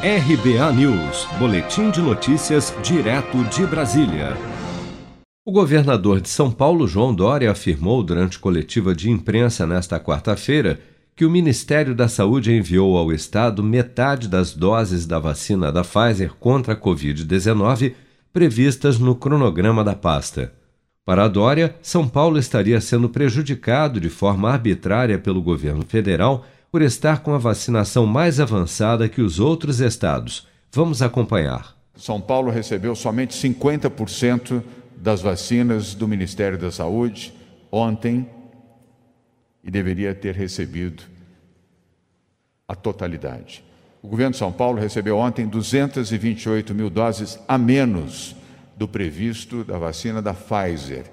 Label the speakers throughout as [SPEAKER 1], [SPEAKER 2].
[SPEAKER 1] RBA News, Boletim de Notícias, direto de Brasília. O governador de São Paulo, João Dória, afirmou durante coletiva de imprensa nesta quarta-feira que o Ministério da Saúde enviou ao Estado metade das doses da vacina da Pfizer contra a Covid-19 previstas no cronograma da pasta. Para a Dória, São Paulo estaria sendo prejudicado de forma arbitrária pelo governo federal por estar com a vacinação mais avançada que os outros estados. Vamos acompanhar.
[SPEAKER 2] São Paulo recebeu somente 50% das vacinas do Ministério da Saúde ontem e deveria ter recebido a totalidade. O governo de São Paulo recebeu ontem 228 mil doses a menos do previsto da vacina da Pfizer.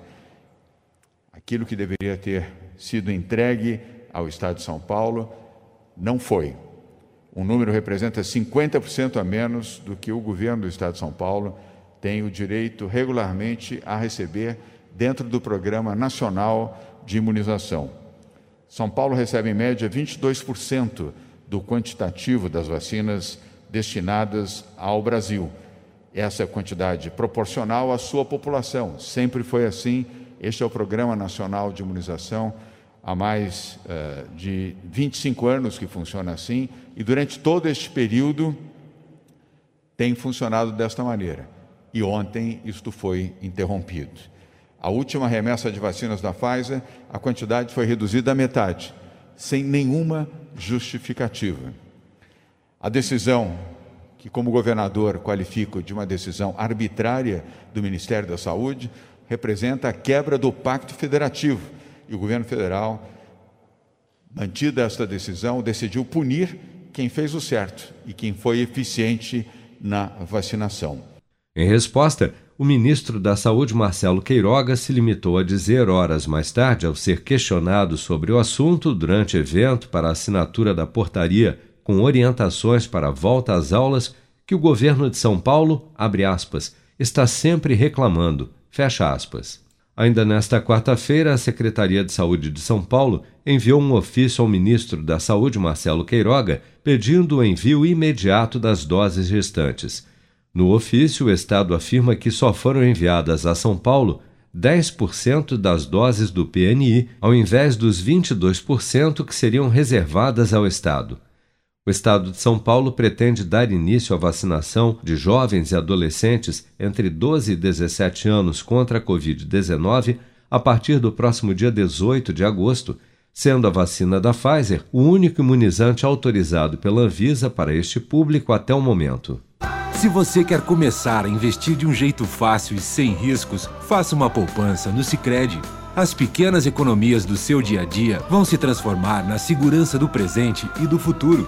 [SPEAKER 2] Aquilo que deveria ter sido entregue ao Estado de São Paulo não foi. Um número representa 50% a menos do que o governo do Estado de São Paulo tem o direito regularmente a receber dentro do Programa Nacional de Imunização. São Paulo recebe em média 22% do quantitativo das vacinas destinadas ao Brasil. Essa é quantidade proporcional à sua população. Sempre foi assim. Este é o Programa Nacional de Imunização há mais uh, de 25 anos que funciona assim, e durante todo este período tem funcionado desta maneira. E ontem isto foi interrompido. A última remessa de vacinas da Pfizer, a quantidade foi reduzida à metade, sem nenhuma justificativa. A decisão, que como governador qualifico de uma decisão arbitrária do Ministério da Saúde, representa a quebra do pacto federativo e o governo federal, mantida esta decisão, decidiu punir quem fez o certo e quem foi eficiente na vacinação.
[SPEAKER 1] Em resposta, o ministro da Saúde, Marcelo Queiroga, se limitou a dizer horas mais tarde, ao ser questionado sobre o assunto durante evento para a assinatura da portaria com orientações para a volta às aulas, que o governo de São Paulo, abre aspas, está sempre reclamando, fecha aspas. Ainda nesta quarta-feira, a Secretaria de Saúde de São Paulo enviou um ofício ao ministro da Saúde, Marcelo Queiroga, pedindo o envio imediato das doses restantes. No ofício, o Estado afirma que só foram enviadas a São Paulo 10% das doses do PNI, ao invés dos 22% que seriam reservadas ao Estado. O estado de São Paulo pretende dar início à vacinação de jovens e adolescentes entre 12 e 17 anos contra a Covid-19 a partir do próximo dia 18 de agosto, sendo a vacina da Pfizer o único imunizante autorizado pela Anvisa para este público até o momento.
[SPEAKER 3] Se você quer começar a investir de um jeito fácil e sem riscos, faça uma poupança no Sicredi. As pequenas economias do seu dia a dia vão se transformar na segurança do presente e do futuro.